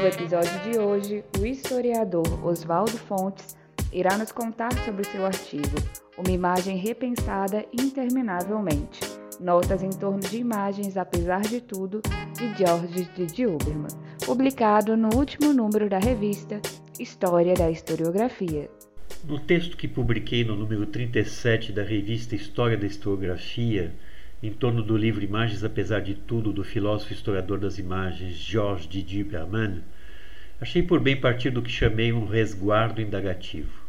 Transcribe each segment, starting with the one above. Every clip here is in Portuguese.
No episódio de hoje, o historiador Oswaldo Fontes irá nos contar sobre seu artigo Uma Imagem Repensada Interminavelmente Notas em torno de imagens, apesar de tudo, de George de Dilberman, publicado no último número da revista História da Historiografia. No texto que publiquei no número 37 da revista História da Historiografia, em torno do livro Imagens Apesar de Tudo, do filósofo historiador das imagens George de Dilberman, achei por bem partir do que chamei um resguardo indagativo.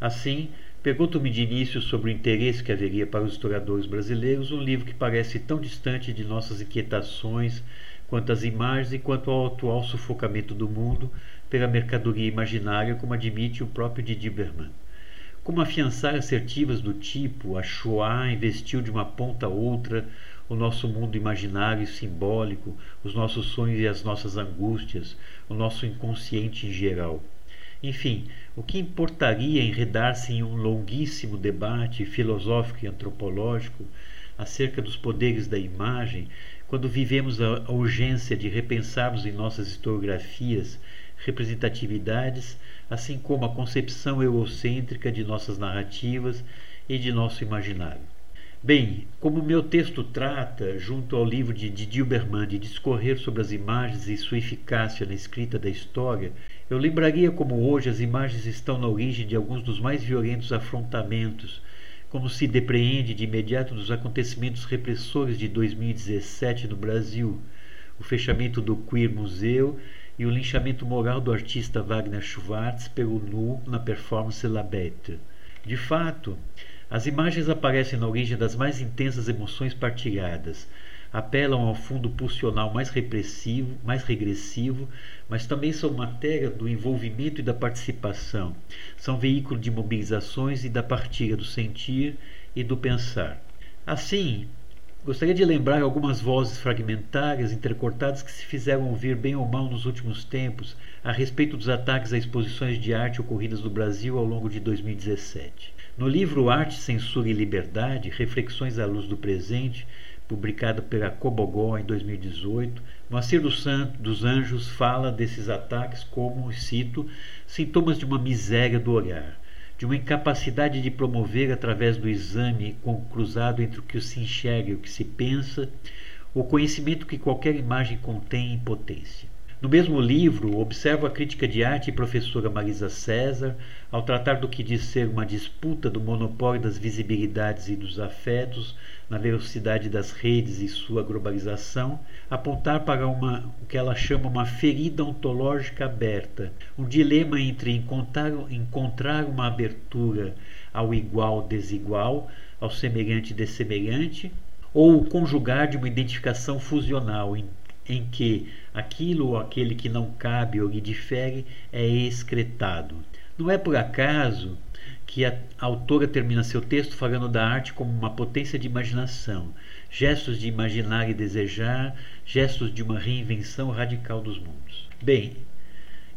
Assim, Pergunto-me de início sobre o interesse que haveria para os historiadores brasileiros um livro que parece tão distante de nossas inquietações quanto as imagens e quanto ao atual sufocamento do mundo pela mercadoria imaginária, como admite o próprio Didi Berman. Como afiançar assertivas do tipo a Shoah investiu de uma ponta a outra o nosso mundo imaginário e simbólico, os nossos sonhos e as nossas angústias, o nosso inconsciente em geral. Enfim, o que importaria enredar-se em um longuíssimo debate filosófico e antropológico acerca dos poderes da imagem, quando vivemos a urgência de repensarmos em nossas historiografias representatividades, assim como a concepção eurocêntrica de nossas narrativas e de nosso imaginário? Bem, como meu texto trata, junto ao livro de Didier Berman, de discorrer sobre as imagens e sua eficácia na escrita da história, eu lembraria como hoje as imagens estão na origem de alguns dos mais violentos afrontamentos, como se depreende de imediato dos acontecimentos repressores de 2017 no Brasil, o fechamento do Queer Museu e o linchamento moral do artista Wagner Schwartz pelo nu na performance La Bête. De fato, as imagens aparecem na origem das mais intensas emoções partilhadas, apelam ao fundo pulsional mais repressivo, mais regressivo, mas também são matéria do envolvimento e da participação. São veículo de mobilizações e da partilha do sentir e do pensar. Assim, gostaria de lembrar algumas vozes fragmentárias, intercortadas, que se fizeram ouvir bem ou mal nos últimos tempos a respeito dos ataques a exposições de arte ocorridas no Brasil ao longo de 2017. No livro Arte, Censura e Liberdade Reflexões à Luz do Presente, publicada pela Cobogó em 2018, Moacir dos, dos Anjos fala desses ataques como, cito, sintomas de uma miséria do olhar, de uma incapacidade de promover através do exame cruzado entre o que se enxerga e o que se pensa, o conhecimento que qualquer imagem contém em potência. No mesmo livro, observo a crítica de arte e professora Marisa César ao tratar do que diz ser uma disputa do monopólio das visibilidades e dos afetos na velocidade das redes e sua globalização, apontar para uma, o que ela chama uma ferida ontológica aberta, um dilema entre encontrar, encontrar uma abertura ao igual desigual, ao semelhante dessemelhante, ou conjugar de uma identificação fusional em que aquilo ou aquele que não cabe ou lhe difere é excretado. Não é por acaso que a autora termina seu texto falando da arte como uma potência de imaginação, gestos de imaginar e desejar, gestos de uma reinvenção radical dos mundos. Bem,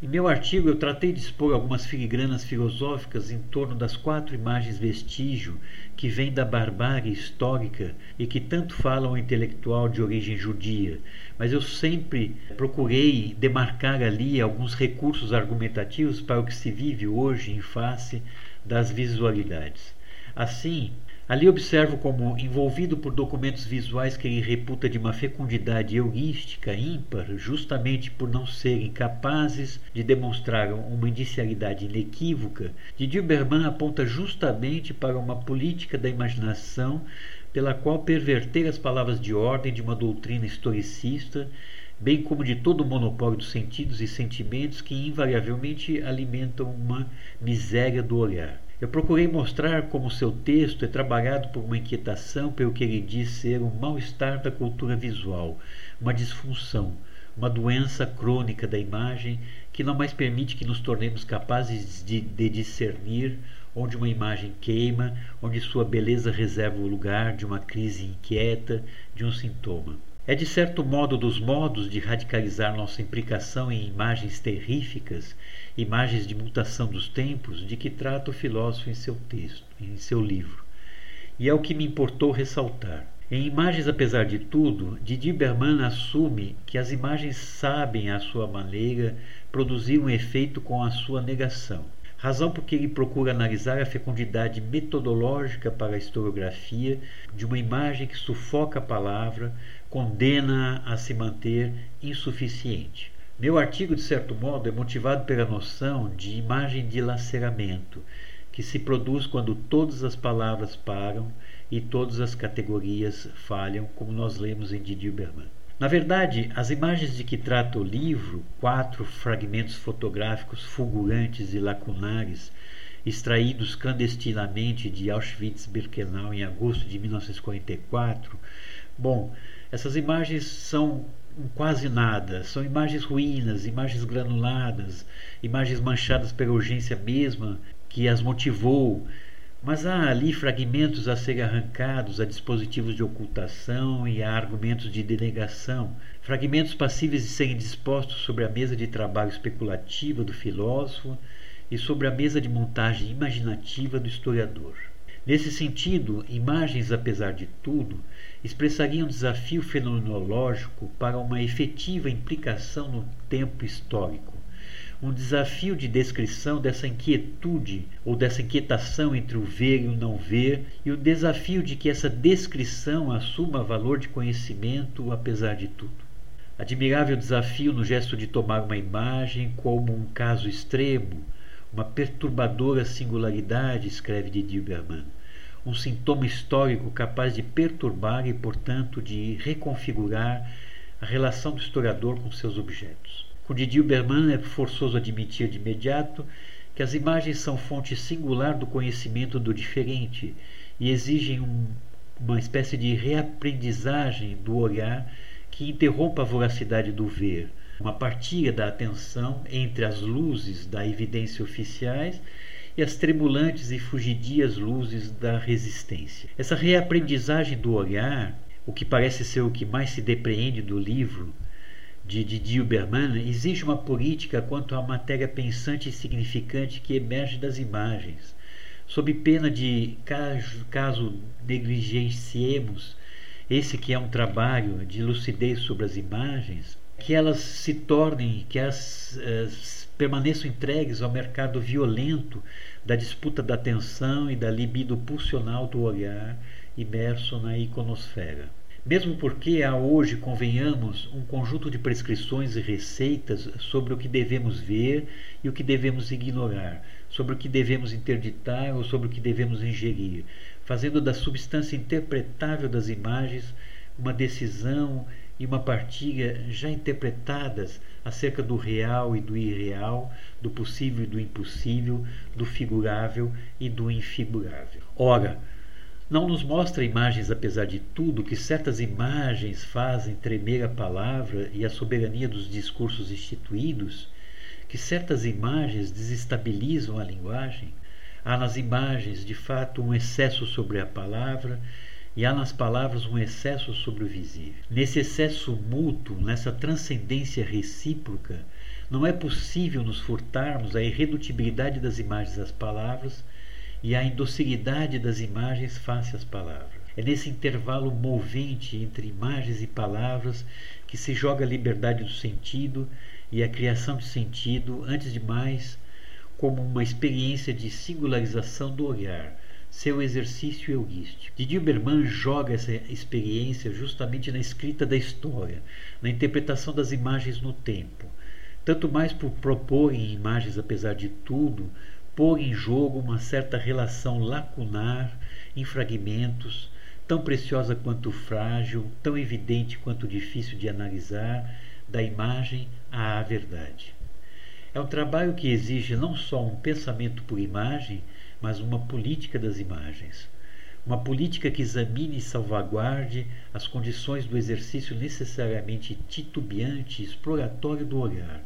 em meu artigo, eu tratei de expor algumas filigranas filosóficas em torno das quatro imagens vestígio que vêm da barbárie histórica e que tanto falam ao intelectual de origem judia, mas eu sempre procurei demarcar ali alguns recursos argumentativos para o que se vive hoje em face das visualidades. Assim, Ali observo como, envolvido por documentos visuais que ele reputa de uma fecundidade heurística ímpar, justamente por não serem capazes de demonstrar uma indicialidade inequívoca, Didier Berman aponta justamente para uma política da imaginação pela qual perverter as palavras de ordem de uma doutrina historicista, bem como de todo o monopólio dos sentidos e sentimentos que invariavelmente alimentam uma miséria do olhar. Eu procurei mostrar como seu texto é trabalhado por uma inquietação pelo que ele diz ser um mal-estar da cultura visual, uma disfunção, uma doença crônica da imagem que não mais permite que nos tornemos capazes de, de discernir onde uma imagem queima, onde sua beleza reserva o lugar de uma crise inquieta, de um sintoma. É de certo modo dos modos de radicalizar nossa implicação em imagens terríficas, imagens de mutação dos tempos, de que trata o filósofo em seu texto, em seu livro. E é o que me importou ressaltar. Em Imagens Apesar de Tudo, Didi Berman assume que as imagens sabem, à sua maneira, produzir um efeito com a sua negação. Razão porque ele procura analisar a fecundidade metodológica para a historiografia de uma imagem que sufoca a palavra, condena a se manter insuficiente. Meu artigo, de certo modo, é motivado pela noção de imagem de laceramento, que se produz quando todas as palavras param e todas as categorias falham, como nós lemos em Didier Berman. Na verdade, as imagens de que trata o livro, quatro fragmentos fotográficos fulgurantes e lacunares, extraídos clandestinamente de Auschwitz-Birkenau em agosto de 1944, bom, essas imagens são quase nada, são imagens ruínas, imagens granuladas, imagens manchadas pela urgência mesma que as motivou. Mas há ali fragmentos a serem arrancados a dispositivos de ocultação e a argumentos de denegação, fragmentos passíveis de serem dispostos sobre a mesa de trabalho especulativa do filósofo e sobre a mesa de montagem imaginativa do historiador. Nesse sentido, imagens, apesar de tudo, expressariam um desafio fenomenológico para uma efetiva implicação no tempo histórico, um desafio de descrição dessa inquietude ou dessa inquietação entre o ver e o não ver, e o desafio de que essa descrição assuma valor de conhecimento apesar de tudo. Admirável desafio no gesto de tomar uma imagem como um caso extremo, uma perturbadora singularidade, escreve Didier Berman, um sintoma histórico capaz de perturbar e, portanto, de reconfigurar a relação do historiador com seus objetos. Com Didier Berman é forçoso admitir de imediato que as imagens são fonte singular do conhecimento do diferente e exigem um, uma espécie de reaprendizagem do olhar que interrompa a voracidade do ver, uma partilha da atenção entre as luzes da evidência oficiais e as tremulantes e fugidias luzes da resistência. Essa reaprendizagem do olhar, o que parece ser o que mais se depreende do livro de Didier Berman, exige uma política quanto à matéria pensante e significante que emerge das imagens, sob pena de, caso, caso negligenciemos esse que é um trabalho de lucidez sobre as imagens, que elas se tornem, que permaneçam entregues ao mercado violento da disputa da atenção e da libido pulsional do olhar imerso na iconosfera. Mesmo porque há hoje, convenhamos, um conjunto de prescrições e receitas sobre o que devemos ver e o que devemos ignorar, sobre o que devemos interditar ou sobre o que devemos ingerir, fazendo da substância interpretável das imagens uma decisão e uma partilha já interpretadas acerca do real e do irreal, do possível e do impossível, do figurável e do infigurável. Ora, não nos mostra imagens, apesar de tudo, que certas imagens fazem tremer a palavra e a soberania dos discursos instituídos? Que certas imagens desestabilizam a linguagem? Há nas imagens, de fato, um excesso sobre a palavra e há nas palavras um excesso sobre o visível. Nesse excesso mútuo, nessa transcendência recíproca, não é possível nos furtarmos a irredutibilidade das imagens às palavras e a indocilidade das imagens face às palavras. É nesse intervalo movente entre imagens e palavras que se joga a liberdade do sentido e a criação de sentido, antes de mais, como uma experiência de singularização do olhar, seu exercício egoístico. Didier Berman joga essa experiência justamente na escrita da história, na interpretação das imagens no tempo. Tanto mais por propor em imagens, apesar de tudo, pôr em jogo uma certa relação lacunar em fragmentos, tão preciosa quanto frágil, tão evidente quanto difícil de analisar, da imagem à verdade. É um trabalho que exige não só um pensamento por imagem, mas uma política das imagens. uma política que examine e salvaguarde as condições do exercício necessariamente titubeante e exploratório do olhar,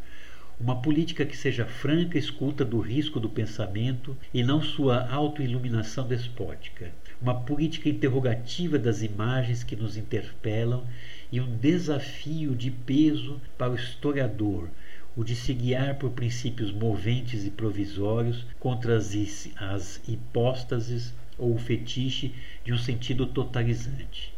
uma política que seja franca escuta do risco do pensamento e não sua autoiluminação despótica, uma política interrogativa das imagens que nos interpelam e um desafio de peso para o historiador, o de se guiar por princípios moventes e provisórios contra as, as hipóstases ou o fetiche de um sentido totalizante.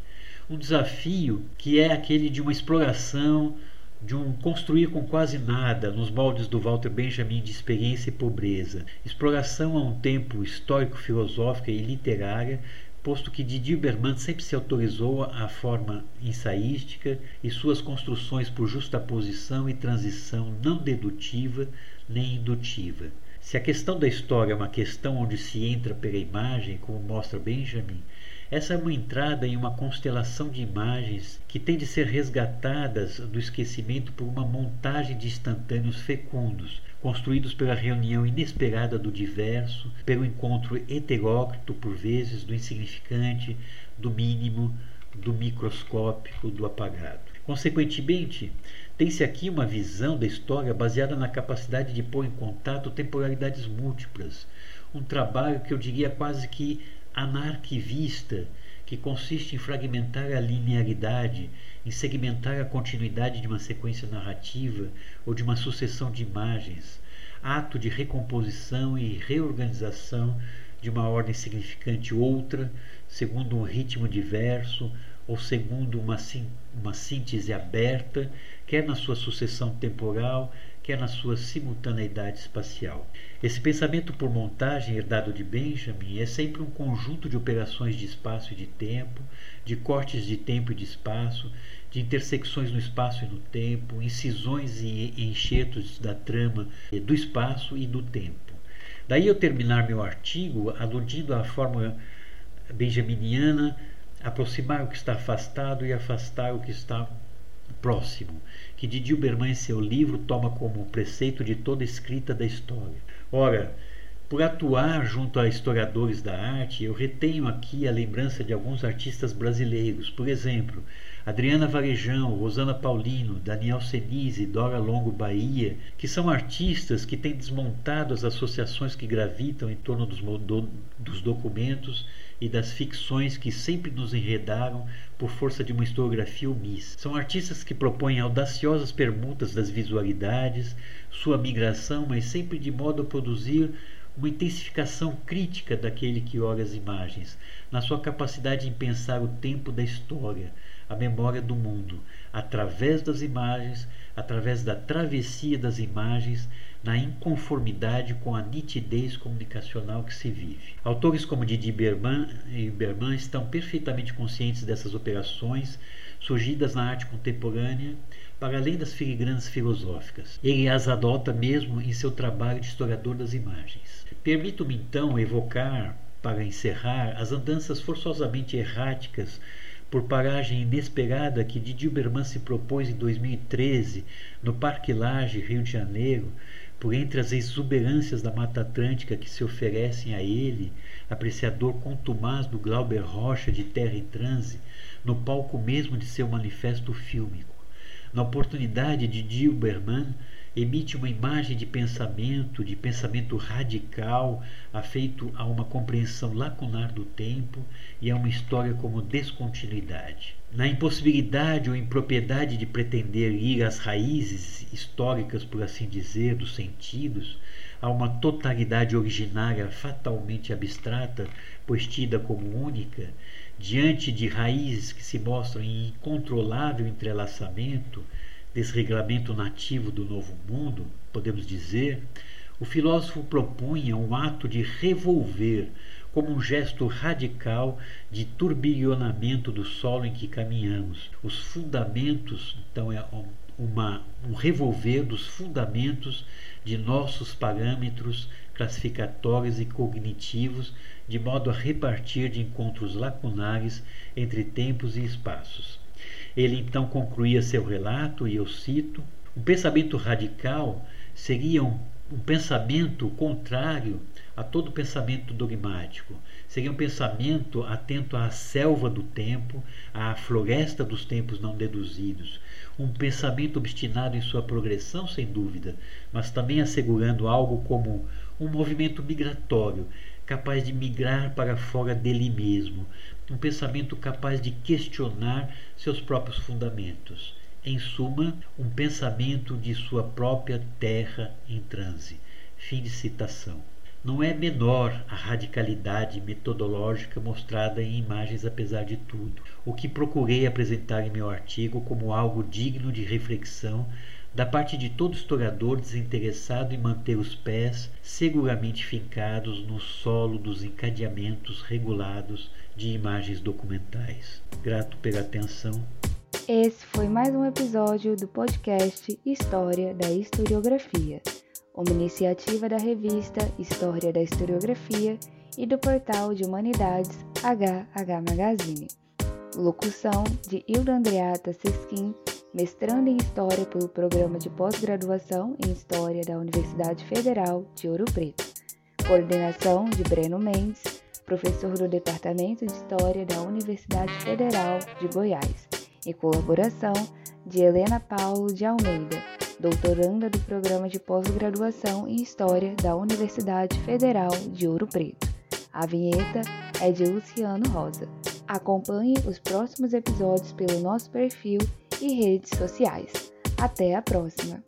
Um desafio que é aquele de uma exploração, de um construir com quase nada, nos moldes do Walter Benjamin de experiência e pobreza. Exploração a um tempo histórico-filosófica e literária, posto que Didier Berman sempre se autorizou a forma ensaística e suas construções por justaposição e transição não dedutiva nem indutiva. Se a questão da história é uma questão onde se entra pela imagem, como mostra Benjamin, essa é uma entrada em uma constelação de imagens que tem de ser resgatadas do esquecimento por uma montagem de instantâneos fecundos, construídos pela reunião inesperada do diverso, pelo encontro heteróclito, por vezes, do insignificante, do mínimo, do microscópico, do apagado. Consequentemente, tem-se aqui uma visão da história baseada na capacidade de pôr em contato temporalidades múltiplas, um trabalho que eu diria quase que anarquivista, que consiste em fragmentar a linearidade, em segmentar a continuidade de uma sequência narrativa ou de uma sucessão de imagens, ato de recomposição e reorganização de uma ordem significante outra, segundo um ritmo diverso, ou segundo uma, uma síntese aberta, quer na sua sucessão temporal, quer na sua simultaneidade espacial. Esse pensamento por montagem herdado de Benjamin é sempre um conjunto de operações de espaço e de tempo, de cortes de tempo e de espaço, de intersecções no espaço e no tempo, incisões e enxertos da trama do espaço e do tempo. Daí eu terminar meu artigo aludindo à forma benjaminiana aproximar o que está afastado e afastar o que está próximo, que Didi Uberman em seu livro toma como preceito de toda escrita da história. Ora, por atuar junto a historiadores da arte, eu retenho aqui a lembrança de alguns artistas brasileiros, por exemplo, Adriana Varejão, Rosana Paulino, Daniel Senise, Dora Longo Bahia, que são artistas que têm desmontado as associações que gravitam em torno dos, dos documentos e das ficções que sempre nos enredaram por força de uma historiografia omissa. São artistas que propõem audaciosas permutas das visualidades, sua migração, mas sempre de modo a produzir uma intensificação crítica daquele que olha as imagens, na sua capacidade em pensar o tempo da história, a memória do mundo, através das imagens, através da travessia das imagens, na inconformidade com a nitidez comunicacional que se vive. Autores como Didi Berman e Berman estão perfeitamente conscientes dessas operações surgidas na arte contemporânea para além das filigranas filosóficas. Ele as adota mesmo em seu trabalho de historiador das imagens. Permito-me então evocar, para encerrar, as andanças forçosamente erráticas por paragem inesperada que Didi Berman se propôs em 2013 no Parque Lage, Rio de Janeiro, por entre as exuberâncias da Mata Atlântica que se oferecem a ele, apreciador contumaz do Glauber Rocha de Terra em Transe, no palco mesmo de seu manifesto fílmico. Na oportunidade de Dilberman, emite uma imagem de pensamento, de pensamento radical, afeito a uma compreensão lacunar do tempo e a uma história como descontinuidade. Na impossibilidade ou impropriedade de pretender ir às raízes históricas, por assim dizer, dos sentidos, a uma totalidade originária fatalmente abstrata, pois tida como única, diante de raízes que se mostram em incontrolável entrelaçamento, desregramento nativo do novo mundo, podemos dizer, o filósofo propunha um ato de revolver como um gesto radical de turbilhonamento do solo em que caminhamos. Os fundamentos, então, é uma, um revolver dos fundamentos de nossos parâmetros classificatórios e cognitivos, de modo a repartir de encontros lacunares entre tempos e espaços. Ele então concluía seu relato, e eu cito: um pensamento radical seria um um pensamento contrário a todo pensamento dogmático. Seria um pensamento atento à selva do tempo, à floresta dos tempos não deduzidos. Um pensamento obstinado em sua progressão, sem dúvida, mas também assegurando algo como um movimento migratório, capaz de migrar para fora dele mesmo. Um pensamento capaz de questionar seus próprios fundamentos. Em suma, um pensamento de sua própria terra em transe. Fim de citação. Não é menor a radicalidade metodológica mostrada em imagens, apesar de tudo, o que procurei apresentar em meu artigo como algo digno de reflexão da parte de todo historiador desinteressado em manter os pés seguramente fincados no solo dos encadeamentos regulados de imagens documentais. Grato pela atenção. Esse foi mais um episódio do podcast História da Historiografia uma iniciativa da revista História da Historiografia e do portal de Humanidades HH Magazine. Locução de Hilda Andreata Sesquim, mestrando em História pelo Programa de Pós-Graduação em História da Universidade Federal de Ouro Preto. Coordenação de Breno Mendes, professor do Departamento de História da Universidade Federal de Goiás. E colaboração de Helena Paulo de Almeida, doutoranda do Programa de Pós-Graduação em História da Universidade Federal de Ouro Preto. A vinheta é de Luciano Rosa. Acompanhe os próximos episódios pelo nosso perfil e redes sociais. Até a próxima!